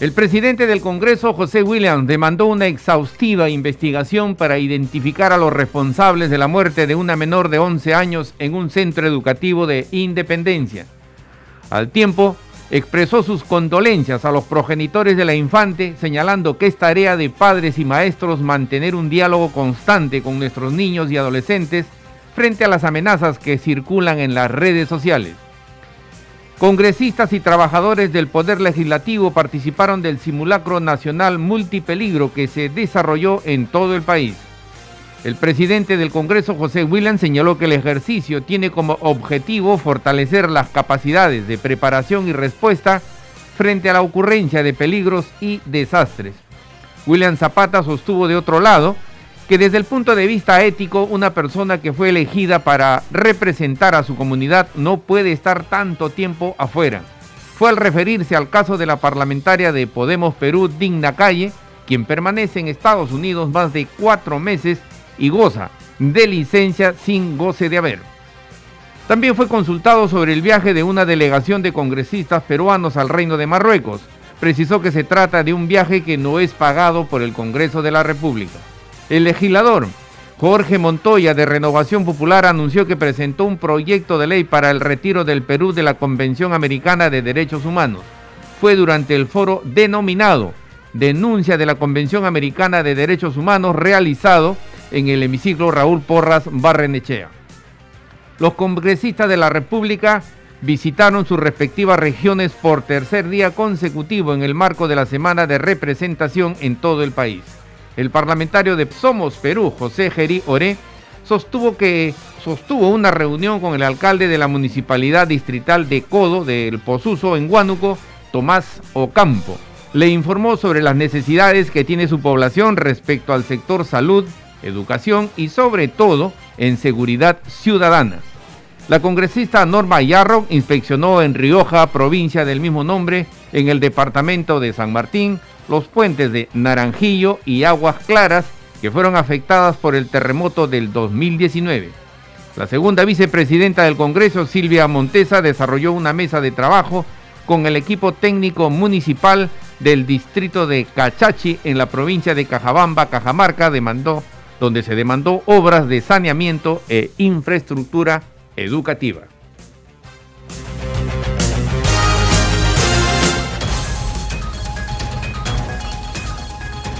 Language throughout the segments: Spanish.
El presidente del Congreso, José Williams, demandó una exhaustiva investigación para identificar a los responsables de la muerte de una menor de 11 años en un centro educativo de Independencia. Al tiempo, expresó sus condolencias a los progenitores de la infante, señalando que es tarea de padres y maestros mantener un diálogo constante con nuestros niños y adolescentes frente a las amenazas que circulan en las redes sociales. Congresistas y trabajadores del Poder Legislativo participaron del simulacro nacional multipeligro que se desarrolló en todo el país. El presidente del Congreso, José William, señaló que el ejercicio tiene como objetivo fortalecer las capacidades de preparación y respuesta frente a la ocurrencia de peligros y desastres. William Zapata sostuvo de otro lado que desde el punto de vista ético, una persona que fue elegida para representar a su comunidad no puede estar tanto tiempo afuera. Fue al referirse al caso de la parlamentaria de Podemos Perú, Digna Calle, quien permanece en Estados Unidos más de cuatro meses y goza de licencia sin goce de haber. También fue consultado sobre el viaje de una delegación de congresistas peruanos al Reino de Marruecos. Precisó que se trata de un viaje que no es pagado por el Congreso de la República. El legislador Jorge Montoya de Renovación Popular anunció que presentó un proyecto de ley para el retiro del Perú de la Convención Americana de Derechos Humanos. Fue durante el foro denominado Denuncia de la Convención Americana de Derechos Humanos realizado en el hemiciclo Raúl Porras Barrenechea. Los congresistas de la República visitaron sus respectivas regiones por tercer día consecutivo en el marco de la semana de representación en todo el país. El parlamentario de Somos Perú, José Gerí Oré, sostuvo que sostuvo una reunión con el alcalde de la municipalidad distrital de Codo del Posuso en Huánuco, Tomás Ocampo. Le informó sobre las necesidades que tiene su población respecto al sector salud, educación y sobre todo en seguridad ciudadana. La congresista Norma Yarro inspeccionó en Rioja, provincia del mismo nombre, en el departamento de San Martín, los puentes de Naranjillo y Aguas Claras que fueron afectadas por el terremoto del 2019. La segunda vicepresidenta del Congreso, Silvia Montesa, desarrolló una mesa de trabajo con el equipo técnico municipal del distrito de Cachachi en la provincia de Cajabamba, Cajamarca, demandó, donde se demandó obras de saneamiento e infraestructura educativa.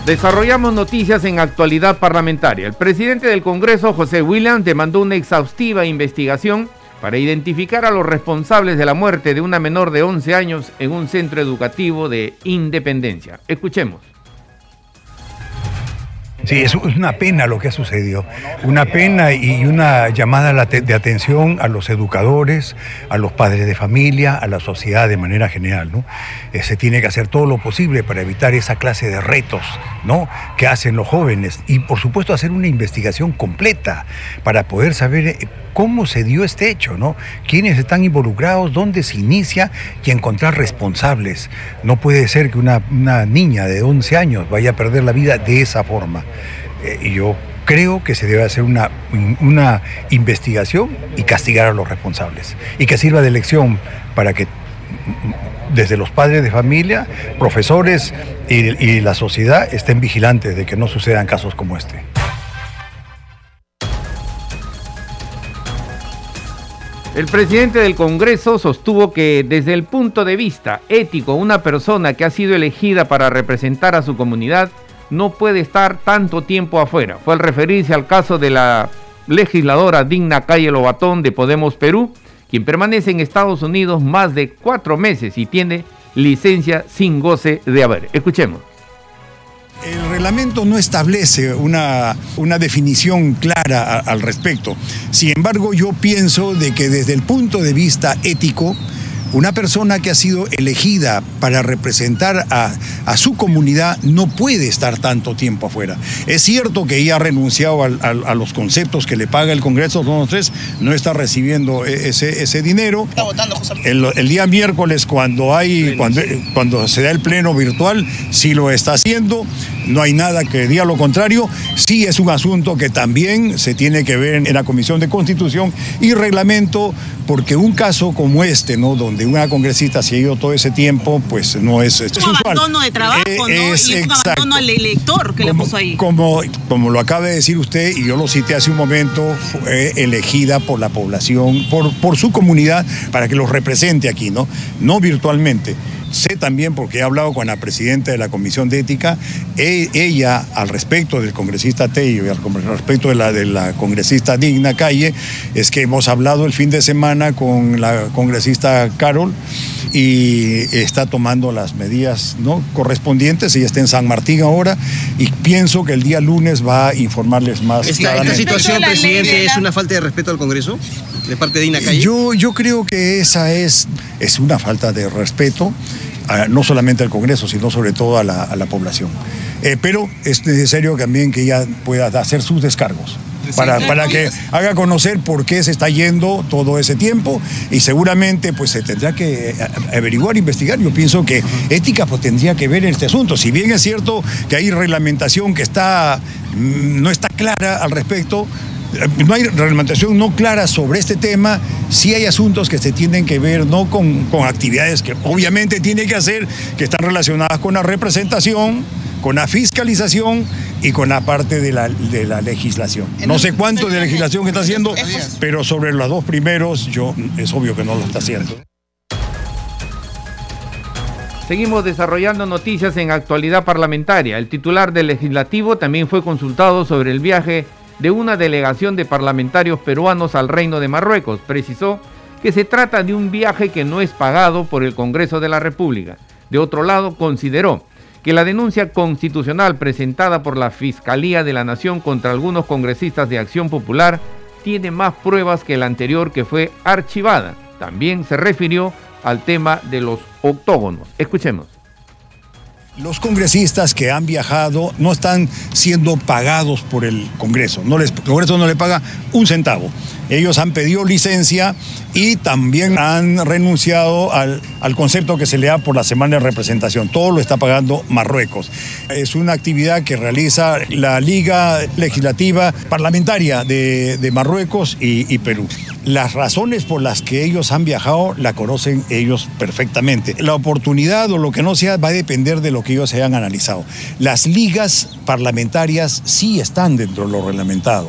Desarrollamos noticias en actualidad parlamentaria. El presidente del Congreso, José Williams, demandó una exhaustiva investigación para identificar a los responsables de la muerte de una menor de 11 años en un centro educativo de Independencia. Escuchemos. Sí, es una pena lo que ha sucedido. Una pena y una llamada de atención a los educadores, a los padres de familia, a la sociedad de manera general. ¿no? Eh, se tiene que hacer todo lo posible para evitar esa clase de retos ¿no? que hacen los jóvenes y por supuesto hacer una investigación completa para poder saber eh, cómo se dio este hecho, ¿no? quiénes están involucrados, dónde se inicia y encontrar responsables. No puede ser que una, niña de 11 años vaya a perder la vida de esa forma. Eh, y yo creo que se debe hacer una, una investigación y castigar a los responsables. Y que sirva de lección para que desde los padres de familia, profesores y la sociedad estén vigilantes de que no sucedan casos como este. El presidente del Congreso sostuvo que desde el punto de vista ético, una persona que ha sido elegida para representar a su comunidad no puede estar tanto tiempo afuera. Fue al referirse al caso de la legisladora Digna Calle Lobatón de Podemos Perú, quien permanece en Estados Unidos más de cuatro meses y tiene licencia sin goce de haber. Escuchemos. El reglamento no establece una, una definición clara al respecto. Sin embargo, yo pienso de que desde el punto de vista ético, una persona que ha sido elegida para representar a, a su comunidad no puede estar tanto tiempo afuera. Es cierto que ella ha renunciado a los conceptos que le paga el Congreso 3, no está recibiendo e, ese, ese dinero. Está votando, el, el, día miércoles, cuando, hay, cuando, cuando se da el pleno virtual, sí lo está haciendo, no hay nada que diga lo contrario. Sí es un asunto que también se tiene que ver en la Comisión de Constitución y Reglamento, porque un caso como este, ¿no? donde una congresista se ha ido todo ese tiempo, pues no es, es, un abandono de trabajo, ¿no? Es, y un abandono al elector que como, le puso ahí. Como, como lo acaba de decir usted, y yo lo cité hace un momento, fue elegida por la población, por, por su comunidad, para que los represente aquí, ¿no? No virtualmente. Sé también, porque he hablado con la presidenta de la Comisión de Ética, e, ella, al respecto del congresista Tello y al respecto de la, de la congresista Digna Calle, es que hemos hablado el fin de semana con la congresista Carol y está tomando las medidas ¿no? correspondientes. Ella está en San Martín ahora y pienso que el día lunes va a informarles más. ¿Esta, esta situación, presidente, es una falta de respeto al Congreso de parte de Digna Calle? Yo, yo creo que esa es, es una falta de respeto no solamente al Congreso, sino sobre todo a la, a la población. Eh, pero es necesario también que ella pueda hacer sus descargos. Para, para, que haga conocer por qué se está yendo todo ese tiempo y seguramente pues se tendrá que averiguar, investigar. Yo pienso que ética pues tendría que ver en este asunto. Si bien es cierto que hay reglamentación que está, mm, no está clara al respecto, no hay reglamentación no clara sobre este tema, sí hay asuntos que se tienen que ver no con, con actividades que obviamente tiene que hacer, que están relacionadas con la representación, con la fiscalización y con la parte de la, de la legislación. No sé cuánto de legislación está haciendo, pero sobre los dos primeros yo es obvio que no lo está haciendo. Seguimos desarrollando noticias en actualidad parlamentaria. El titular del legislativo también fue consultado sobre el viaje de una delegación de parlamentarios peruanos al Reino de Marruecos. Precisó que se trata de un viaje que no es pagado por el Congreso de la República. De otro lado, consideró que la denuncia constitucional presentada por la Fiscalía de la Nación contra algunos congresistas de Acción Popular tiene más pruebas que la anterior que fue archivada. También se refirió al tema de los octógonos. Escuchemos. Los congresistas que han viajado no están siendo pagados por el Congreso. No les, el Congreso no le paga un centavo. Ellos han pedido licencia y también han renunciado al, al, concepto que se le da por la semana de representación. Todo lo está pagando Marruecos. Es una actividad que realiza la Liga Legislativa Parlamentaria de, de Marruecos y, y Perú. Las razones por las que ellos han viajado la conocen ellos perfectamente. La oportunidad o lo que no sea va a depender de lo que ellos hayan analizado. Las ligas parlamentarias sí están dentro de lo reglamentado.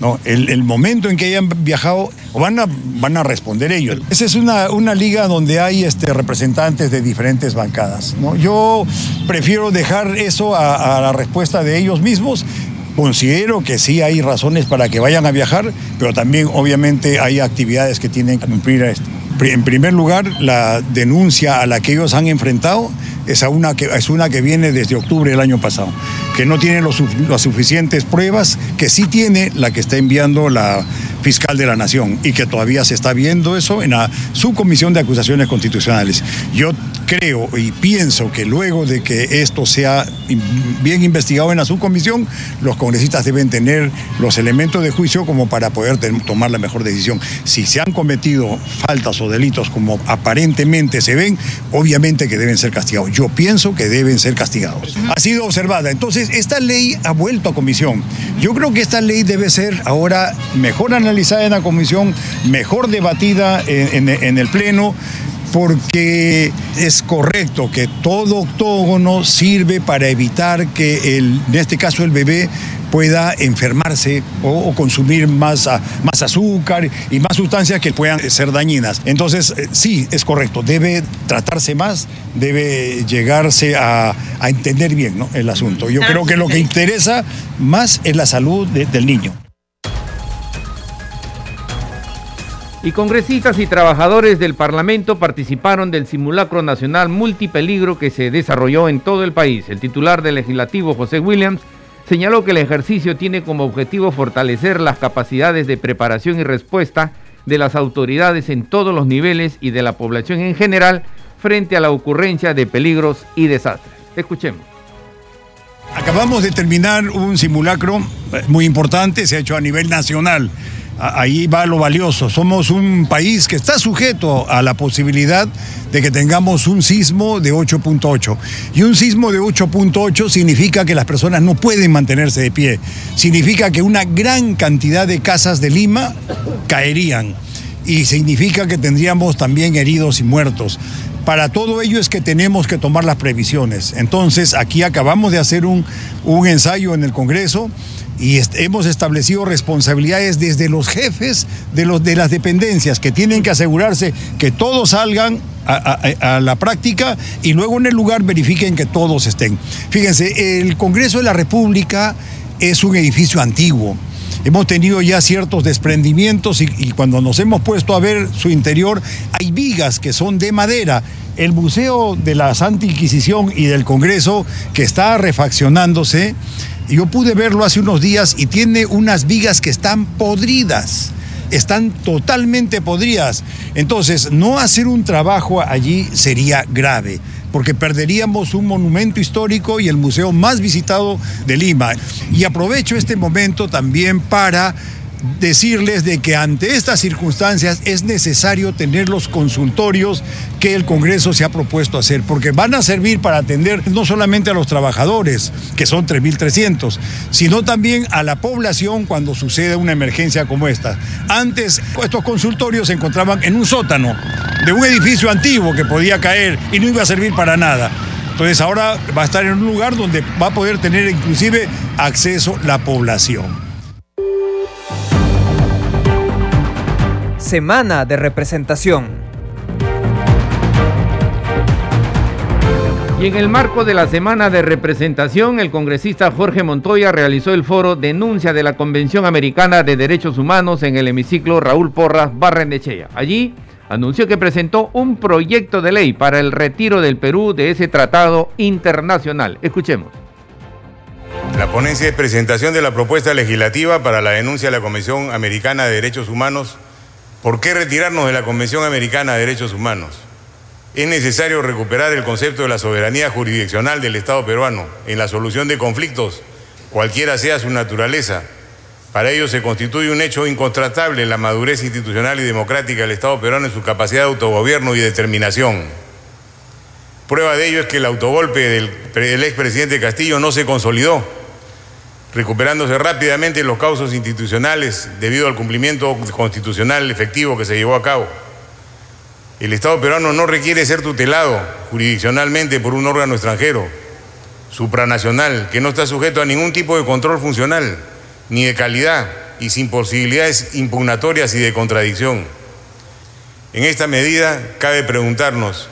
¿no? El, el, momento en que hayan viajado, van a, van a responder ellos. Esa es una, una liga donde hay este, representantes de diferentes bancadas. ¿no? Yo prefiero dejar eso a, a la respuesta de ellos mismos considero que sí hay razones para que vayan a viajar, pero también obviamente hay actividades que tienen que cumplir esto. En primer lugar, la denuncia a la que ellos han enfrentado es una que, es una que viene desde octubre del año pasado, que no tiene los, las suficientes pruebas, que sí tiene la que está enviando la fiscal de la Nación y que todavía se está viendo eso en la subcomisión de acusaciones constitucionales. Yo creo y pienso que luego de que esto sea bien investigado en la subcomisión, los congresistas deben tener los elementos de juicio como para poder tomar la mejor decisión. Si se han cometido faltas o delitos como aparentemente se ven, obviamente que deben ser castigados. Yo pienso que deben ser castigados. Ha sido observada. Entonces, esta ley ha vuelto a comisión. Yo creo que esta ley debe ser ahora mejor analizada en la comisión, mejor debatida en, en, en el Pleno porque es correcto que todo octógono sirve para evitar que el, en este caso el bebé pueda enfermarse o, o consumir más, más, azúcar y más sustancias que puedan ser dañinas. Entonces, eh, sí, es correcto, debe tratarse más, debe llegarse a, a entender bien ¿no? el asunto. Yo creo que lo que interesa más es la salud de, del niño. Y congresistas y trabajadores del Parlamento participaron del simulacro nacional multipeligro que se desarrolló en todo el país. El titular del legislativo, José Williams, señaló que el ejercicio tiene como objetivo fortalecer las capacidades de preparación y respuesta de las autoridades en todos los niveles y de la población en general frente a la ocurrencia de peligros y desastres. Escuchemos. Acabamos de terminar un simulacro eh, muy importante, se ha hecho a nivel nacional. Ahí va lo valioso. Somos un país que está sujeto a la posibilidad de que tengamos un sismo de 8.8. Y un sismo de 8.8 significa que las personas no pueden mantenerse de pie. Significa que una gran cantidad de casas de Lima caerían. Y significa que tendríamos también heridos y muertos. Para todo ello es que tenemos que tomar las previsiones. Entonces, aquí acabamos de hacer un, un ensayo en el Congreso y hemos establecido responsabilidades desde los jefes de, los, de las dependencias que tienen que asegurarse que todos salgan a, la práctica y luego en el lugar verifiquen que todos estén. Fíjense, el Congreso de la República es un edificio antiguo. Hemos tenido ya ciertos desprendimientos y, y cuando nos hemos puesto a ver su interior hay vigas que son de madera el Museo de la Santa Inquisición y del Congreso, que está refaccionándose, yo pude verlo hace unos días y tiene unas vigas que están podridas están totalmente podridas. Entonces, no hacer un trabajo allí sería grave, porque perderíamos un monumento histórico y el museo más visitado de Lima. Y aprovecho este momento también para decirles de que ante estas circunstancias es necesario tener los consultorios que el Congreso se ha propuesto hacer, porque van a servir para atender no solamente a los trabajadores, que son 3.300, sino también a la población cuando sucede una emergencia como esta. Antes estos consultorios se encontraban en un sótano de un edificio antiguo que podía caer y no iba a servir para nada. Entonces ahora va a estar en un lugar donde va a poder tener inclusive acceso la población. Semana de representación. Y en el marco de la semana de representación, el congresista Jorge Montoya realizó el foro Denuncia de la Convención Americana de Derechos Humanos en el hemiciclo Raúl Porras Barrenechea. Allí anunció que presentó un proyecto de ley para el retiro del Perú de ese tratado internacional. Escuchemos. La ponencia es presentación de la propuesta legislativa para la denuncia de la Convención Americana de Derechos Humanos ¿Por qué retirarnos de la Convención Americana de Derechos Humanos? Es necesario recuperar el concepto de la soberanía jurisdiccional del Estado peruano en la solución de conflictos, cualquiera sea su naturaleza. Para ello se constituye un hecho incontratable la madurez institucional y democrática del Estado peruano en su capacidad de autogobierno y determinación. Prueba de ello es que el autogolpe del, del expresidente Castillo no se consolidó recuperándose rápidamente los causos institucionales debido al cumplimiento constitucional efectivo que se llevó a cabo. El Estado peruano no requiere ser tutelado jurisdiccionalmente por un órgano extranjero, supranacional, que no está sujeto a ningún tipo de control funcional, ni de calidad, y sin posibilidades impugnatorias y de contradicción. En esta medida, cabe preguntarnos,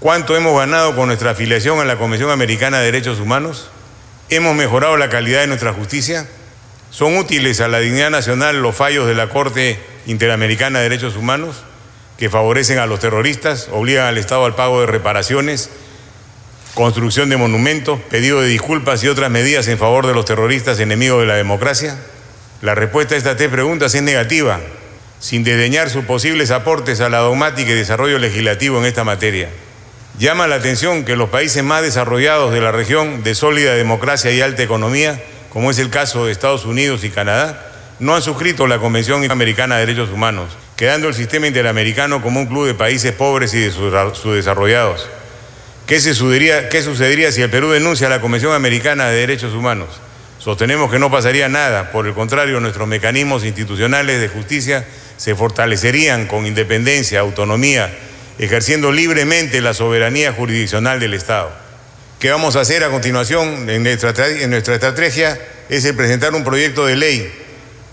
¿cuánto hemos ganado con nuestra afiliación a la Convención Americana de Derechos Humanos? ¿Hemos mejorado la calidad de nuestra justicia? ¿Son útiles a la dignidad nacional los fallos de la Corte Interamericana de Derechos Humanos que favorecen a los terroristas, obligan al Estado al pago de reparaciones, construcción de monumentos, pedido de disculpas y otras medidas en favor de los terroristas enemigos de la democracia? La respuesta a estas tres preguntas es negativa, sin desdeñar sus posibles aportes a la dogmática y desarrollo legislativo en esta materia. Llama la atención que los países más desarrollados de la región de sólida democracia y alta economía, como es el caso de Estados Unidos y Canadá, no han suscrito la Convención Americana de Derechos Humanos, quedando el sistema interamericano como un club de países pobres y de subdesarrollados. ¿Qué, sucedería, ¿Qué sucedería si el Perú denuncia la Convención Americana de Derechos Humanos? Sostenemos que no pasaría nada, por el contrario, nuestros mecanismos institucionales de justicia se fortalecerían con independencia, autonomía, ejerciendo libremente la soberanía jurisdiccional del Estado. ¿Qué vamos a hacer a continuación en nuestra, estrategia? Es presentar un proyecto de ley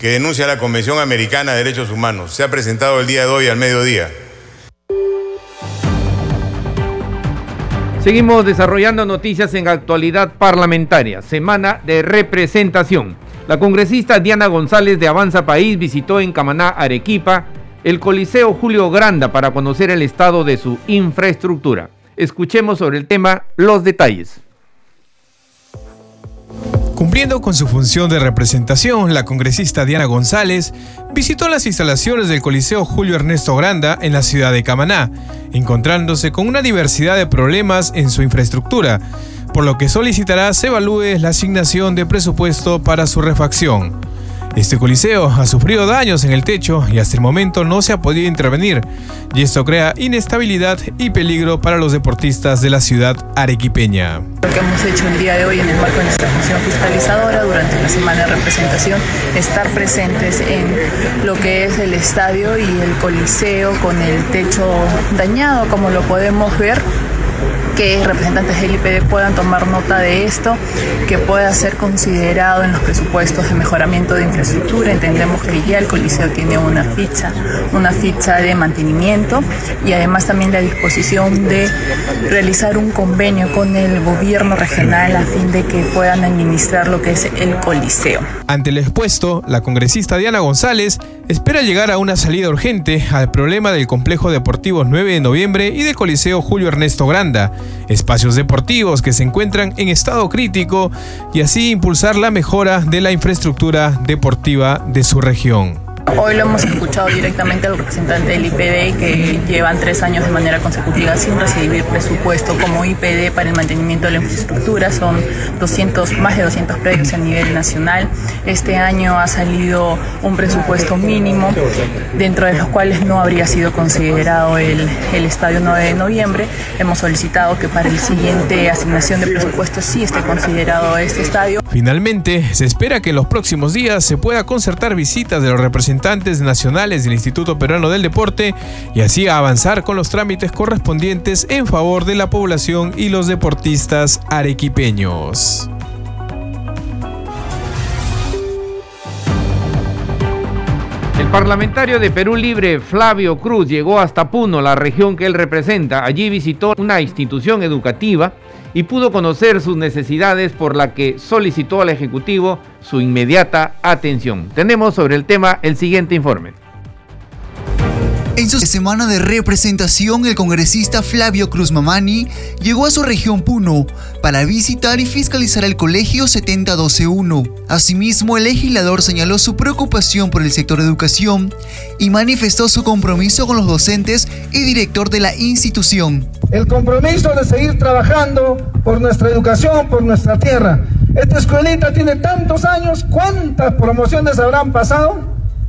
que denuncia la Convención Americana de Derechos Humanos. Se ha presentado el día de hoy al mediodía. Seguimos desarrollando noticias en actualidad parlamentaria, semana de representación. La congresista Diana González de Avanza País visitó en Camaná, Arequipa, el Coliseo Julio Granda para conocer el estado de su infraestructura. Escuchemos sobre el tema los detalles. Cumpliendo con su función de representación, la congresista Diana González visitó las instalaciones del Coliseo Julio Ernesto Granda en la ciudad de Camaná, encontrándose con una diversidad de problemas en su infraestructura, por lo que solicitará se evalúe la asignación de presupuesto para su refacción. Este coliseo ha sufrido daños en el techo y hasta el momento no se ha podido intervenir, y esto crea inestabilidad y peligro para los deportistas de la ciudad arequipeña. Lo que hemos hecho el día de hoy en el marco de nuestra función fiscalizadora durante la semana de representación, estar presentes en lo que es el estadio y el coliseo con el techo dañado, como lo podemos ver que representantes del IPD puedan tomar nota de esto, que pueda ser considerado en los presupuestos de mejoramiento de infraestructura. Entendemos que ya el Coliseo tiene una ficha, una ficha de mantenimiento y además también la disposición de realizar un convenio con el gobierno regional a fin de que puedan administrar lo que es el Coliseo. Ante el expuesto, la congresista Diana González espera llegar a una salida urgente al problema del complejo deportivo 9 de noviembre y del Coliseo Julio Ernesto Granda, espacios deportivos que se encuentran en estado crítico y así impulsar la mejora de la infraestructura deportiva de su región. Hoy lo hemos escuchado directamente al representante del IPD que llevan tres años de manera consecutiva sin recibir presupuesto como IPD para el mantenimiento de la infraestructura. Son 200, más de 200 predios a nivel nacional. Este año ha salido un presupuesto mínimo, dentro de los cuales no habría sido considerado el, el estadio 9 de noviembre. Hemos solicitado que para el siguiente asignación de presupuesto sí esté considerado este estadio. Finalmente, se espera que en los próximos días se pueda concertar visitas de los representantes representantes nacionales del Instituto Peruano del Deporte y así avanzar con los trámites correspondientes en favor de la población y los deportistas arequipeños. El parlamentario de Perú Libre, Flavio Cruz, llegó hasta Puno, la región que él representa. Allí visitó una institución educativa y pudo conocer sus necesidades por la que solicitó al Ejecutivo su inmediata atención. Tenemos sobre el tema el siguiente informe. En su semana de representación, el congresista Flavio Cruz Mamani llegó a su región Puno para visitar y fiscalizar el colegio 701. Asimismo, el legislador señaló su preocupación por el sector educación y manifestó su compromiso con los docentes y director de la institución. El compromiso de seguir trabajando por nuestra educación, por nuestra tierra. Esta escuelita tiene tantos años, ¿cuántas promociones habrán pasado?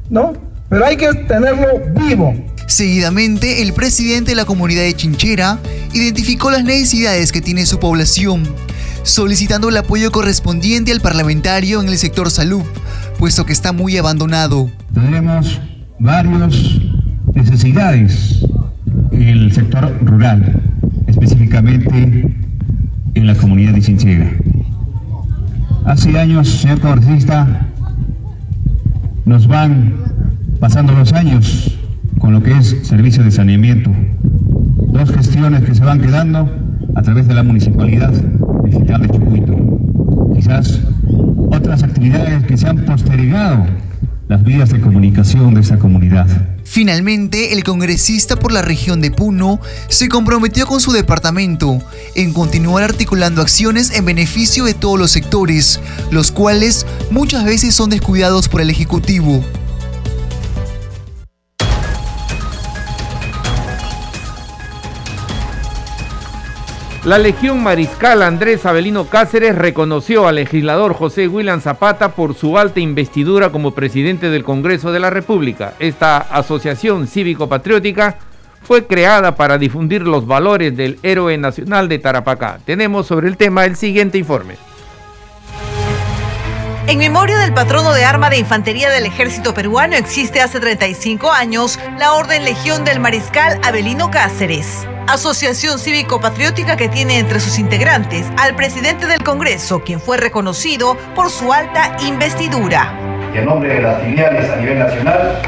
¿No? Pero hay que tenerlo vivo. Seguidamente, el presidente de la comunidad de Chinchera identificó las necesidades que tiene su población, solicitando el apoyo correspondiente al parlamentario en el sector salud, puesto que está muy abandonado. Tenemos varias necesidades en el sector rural, específicamente en la comunidad de Chinchera. Hace años, señor congresista, nos van pasando los años con lo que es servicio de saneamiento. Dos gestiones que se van quedando a través de la municipalidad digital de Chucuito. Quizás otras actividades que se han postergado las vías de comunicación de esta comunidad. Finalmente, el congresista por la región de Puno se comprometió con su departamento en continuar articulando acciones en beneficio de todos los sectores, los cuales muchas veces son descuidados por el Ejecutivo. La Legión Mariscal Andrés Avelino Cáceres reconoció al legislador José William Zapata por su alta investidura como presidente del Congreso de la República. Esta asociación cívico-patriótica fue creada para difundir los valores del héroe nacional de Tarapacá. Tenemos sobre el tema el siguiente informe. En memoria del patrono de arma de infantería del ejército peruano existe hace 35 años la Orden Legión del Mariscal Avelino Cáceres asociación cívico-patriótica que tiene entre sus integrantes al presidente del Congreso, quien fue reconocido por su alta investidura. Y en nombre de las filiales a nivel nacional,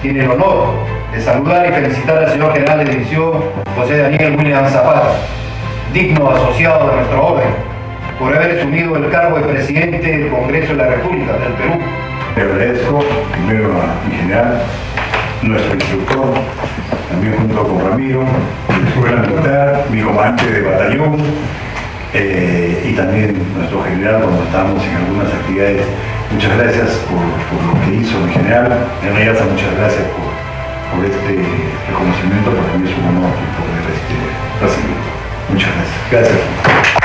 tiene el honor de saludar y felicitar al señor general de división José Daniel William Zapata, digno asociado de nuestra orden, por haber asumido el cargo de presidente del Congreso de la República del Perú. Le agradezco primero a mi general, nuestro instructor, también junto con Ramiro, mi escuela militar, mi comandante de batallón, eh, y también nuestro general cuando estábamos en algunas actividades. Muchas gracias por, lo que hizo en general. En realidad, muchas gracias por, este reconocimiento, para mí es un honor poder este, recibirlo. Muchas gracias. Gracias.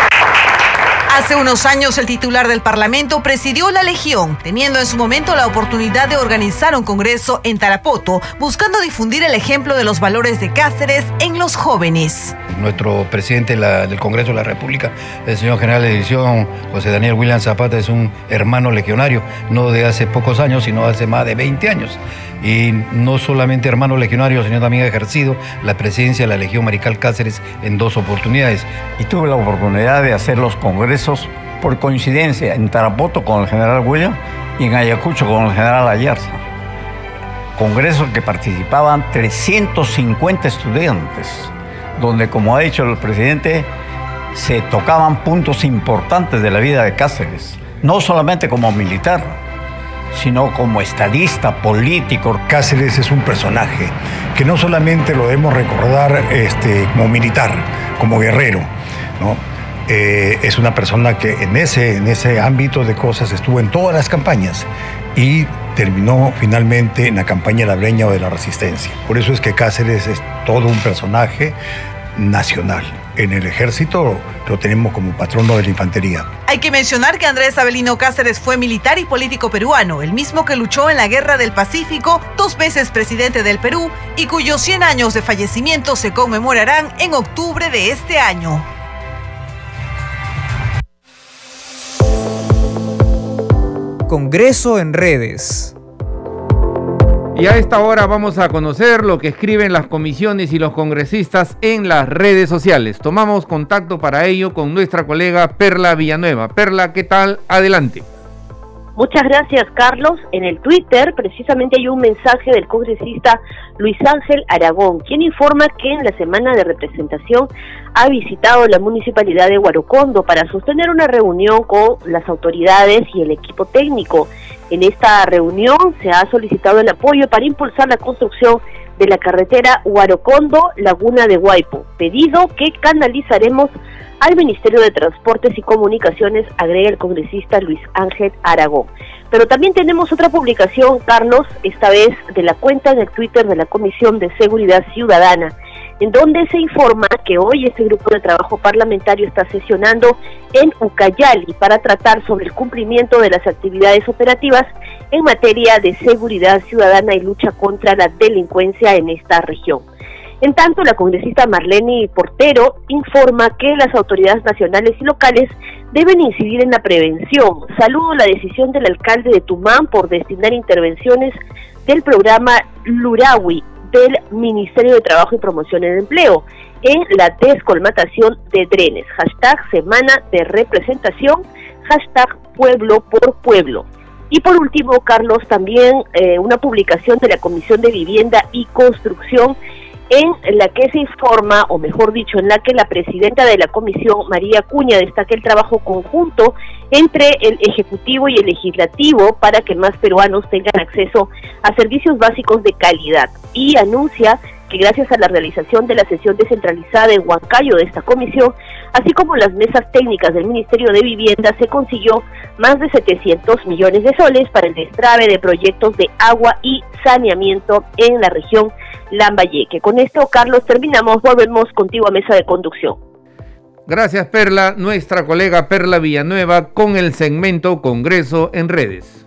Hace unos años el titular del Parlamento presidió la Legión, teniendo en su momento la oportunidad de organizar un congreso en Tarapoto, buscando difundir el ejemplo de los valores de Cáceres en los jóvenes. Nuestro presidente del Congreso de la República, el señor general de división José Daniel William Zapata, es un hermano legionario, no de hace pocos años, sino de hace más de 20 años y no solamente hermano legionario, sino también ha ejercido la presidencia de la Legión Marical Cáceres en dos oportunidades. Y tuve la oportunidad de hacer los congresos por coincidencia en Tarapoto con el general William y en Ayacucho con el general Ayarza. Congresos que participaban 350 estudiantes, donde como ha dicho el presidente, se tocaban puntos importantes de la vida de Cáceres, no solamente como militar, sino como estadista, político. Cáceres es un personaje que no solamente lo debemos recordar este, como militar, como guerrero, ¿no? Eh, es una persona que en ese, en ese ámbito de cosas estuvo en todas las campañas y terminó finalmente en la campaña de la Breña o de la Resistencia. Por eso es que Cáceres es todo un personaje nacional en el ejército lo tenemos como patrono de la infantería. Hay que mencionar que Andrés Abelino Cáceres fue militar y político peruano, el mismo que luchó en la Guerra del Pacífico, dos veces presidente del Perú y cuyos 100 años de fallecimiento se conmemorarán en octubre de este año. Congreso en redes. Y a esta hora vamos a conocer lo que escriben las comisiones y los congresistas en las redes sociales. Tomamos contacto para ello con nuestra colega Perla Villanueva. Perla, ¿qué tal? Adelante. Muchas gracias, Carlos. En el Twitter precisamente hay un mensaje del congresista Luis Ángel Aragón, quien informa que en la semana de representación ha visitado la municipalidad de Huarocondo para sostener una reunión con las autoridades y el equipo técnico. En esta reunión se ha solicitado el apoyo para impulsar la construcción de la carretera Huarocondo-Laguna de Huaypo, pedido que canalizaremos al Ministerio de Transportes y Comunicaciones, agrega el congresista Luis Ángel Aragón. Pero también tenemos otra publicación, Carlos, esta vez de la cuenta en el Twitter de la Comisión de Seguridad Ciudadana, en donde se informa que hoy este grupo de trabajo parlamentario está sesionando en Ucayali para tratar sobre el cumplimiento de las actividades operativas en materia de seguridad ciudadana y lucha contra la delincuencia en esta región. En tanto, la congresista Marlene Portero informa que las autoridades nacionales y locales deben incidir en la prevención. Saludo la decisión del alcalde de Tumán por destinar intervenciones del programa Lurawi del Ministerio de Trabajo y Promoción del Empleo en la descolmatación de drenes. Hashtag Semana de Representación, hashtag Pueblo por Pueblo. Y por último, Carlos, también eh, una publicación de la Comisión de Vivienda y Construcción en la que se informa, o mejor dicho, en la que la presidenta de la comisión, María Cuña, destaca el trabajo conjunto entre el Ejecutivo y el Legislativo para que más peruanos tengan acceso a servicios básicos de calidad. Y anuncia que gracias a la realización de la sesión descentralizada en Huancayo de esta comisión, así como las mesas técnicas del Ministerio de Vivienda, se consiguió más de 700 millones de soles para el destrave de proyectos de agua y saneamiento en la región Lambayeque. Con esto, Carlos, terminamos. Volvemos contigo a mesa de conducción. Gracias, Perla. Nuestra colega Perla Villanueva con el segmento Congreso en redes.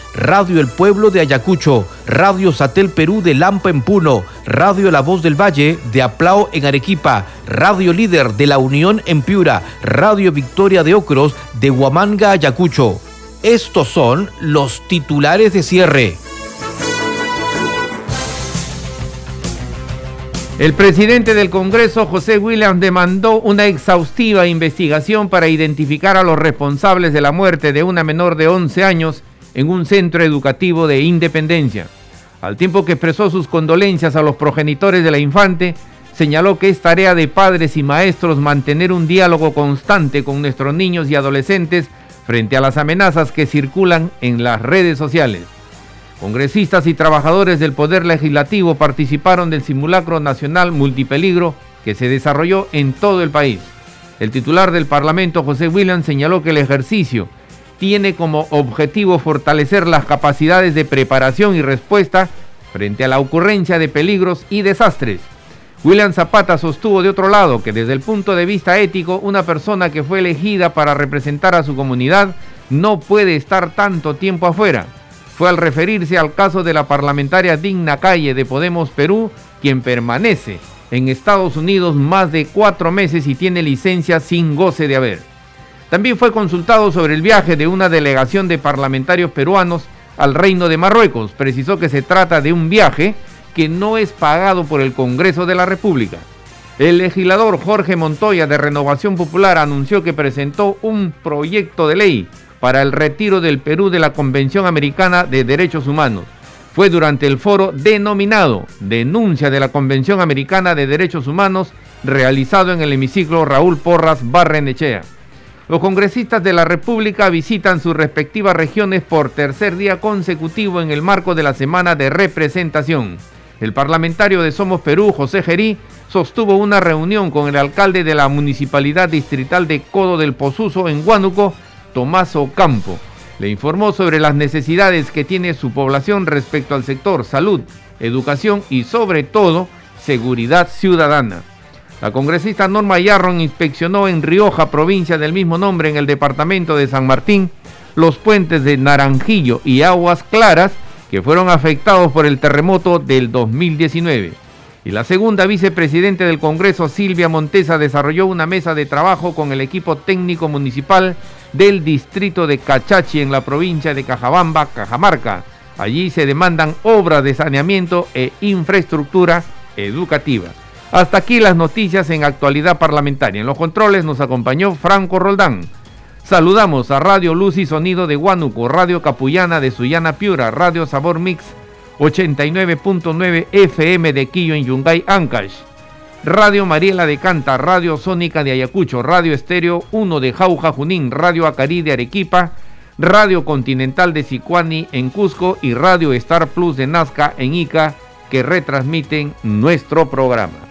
Radio El Pueblo de Ayacucho, Radio Satel Perú de Lampa en Puno, Radio La Voz del Valle de Aplao en Arequipa, Radio Líder de La Unión en Piura, Radio Victoria de Ocros de Huamanga, Ayacucho. Estos son los titulares de cierre. El presidente del Congreso, José Williams, demandó una exhaustiva investigación para identificar a los responsables de la muerte de una menor de 11 años en un centro educativo de Independencia. Al tiempo que expresó sus condolencias a los progenitores de la infante, señaló que es tarea de padres y maestros mantener un diálogo constante con nuestros niños y adolescentes frente a las amenazas que circulan en las redes sociales. Congresistas y trabajadores del Poder Legislativo participaron del simulacro nacional multipeligro que se desarrolló en todo el país. El titular del Parlamento, José Williams, señaló que el ejercicio tiene como objetivo fortalecer las capacidades de preparación y respuesta frente a la ocurrencia de peligros y desastres. William Zapata sostuvo de otro lado que desde el punto de vista ético, una persona que fue elegida para representar a su comunidad no puede estar tanto tiempo afuera fue al referirse al caso de la parlamentaria Digna Calle de Podemos Perú, quien permanece en Estados Unidos más de cuatro meses y tiene licencia sin goce de haber. También fue consultado sobre el viaje de una delegación de parlamentarios peruanos al Reino de Marruecos. Precisó que se trata de un viaje que no es pagado por el Congreso de la República. El legislador Jorge Montoya de Renovación Popular anunció que presentó un proyecto de ley para el retiro del Perú de la Convención Americana de Derechos Humanos. Fue durante el foro denominado Denuncia de la Convención Americana de Derechos Humanos, realizado en el hemiciclo Raúl Porras Barrenechea. Los congresistas de la República visitan sus respectivas regiones por tercer día consecutivo en el marco de la semana de representación. El parlamentario de Somos Perú, José Gerí, sostuvo una reunión con el alcalde de la Municipalidad Distrital de Codo del Pozuzo en Huánuco Tomás Ocampo. Le informó sobre las necesidades que tiene su población respecto al sector salud, educación y sobre todo seguridad ciudadana. La congresista Norma Yarron inspeccionó en Rioja, provincia del mismo nombre en el departamento de San Martín, los puentes de Naranjillo y Aguas Claras que fueron afectados por el terremoto del 2019. Y la segunda vicepresidente del Congreso, Silvia Montesa, desarrolló una mesa de trabajo con el equipo técnico municipal del distrito de Cachachi en la provincia de Cajabamba, Cajamarca. Allí se demandan obras de saneamiento e infraestructura educativa. Hasta aquí las noticias en actualidad parlamentaria. En los controles nos acompañó Franco Roldán. Saludamos a Radio Luz y Sonido de Huánuco, Radio Capullana de Sullana Piura, Radio Sabor Mix 89.9 FM de Quillo en Yungay, Ancash. Radio Mariela de Canta, Radio Sónica de Ayacucho, Radio Estéreo 1 de Jauja Junín, Radio Acarí de Arequipa, Radio Continental de Sicuani en Cusco y Radio Star Plus de Nazca en Ica que retransmiten nuestro programa.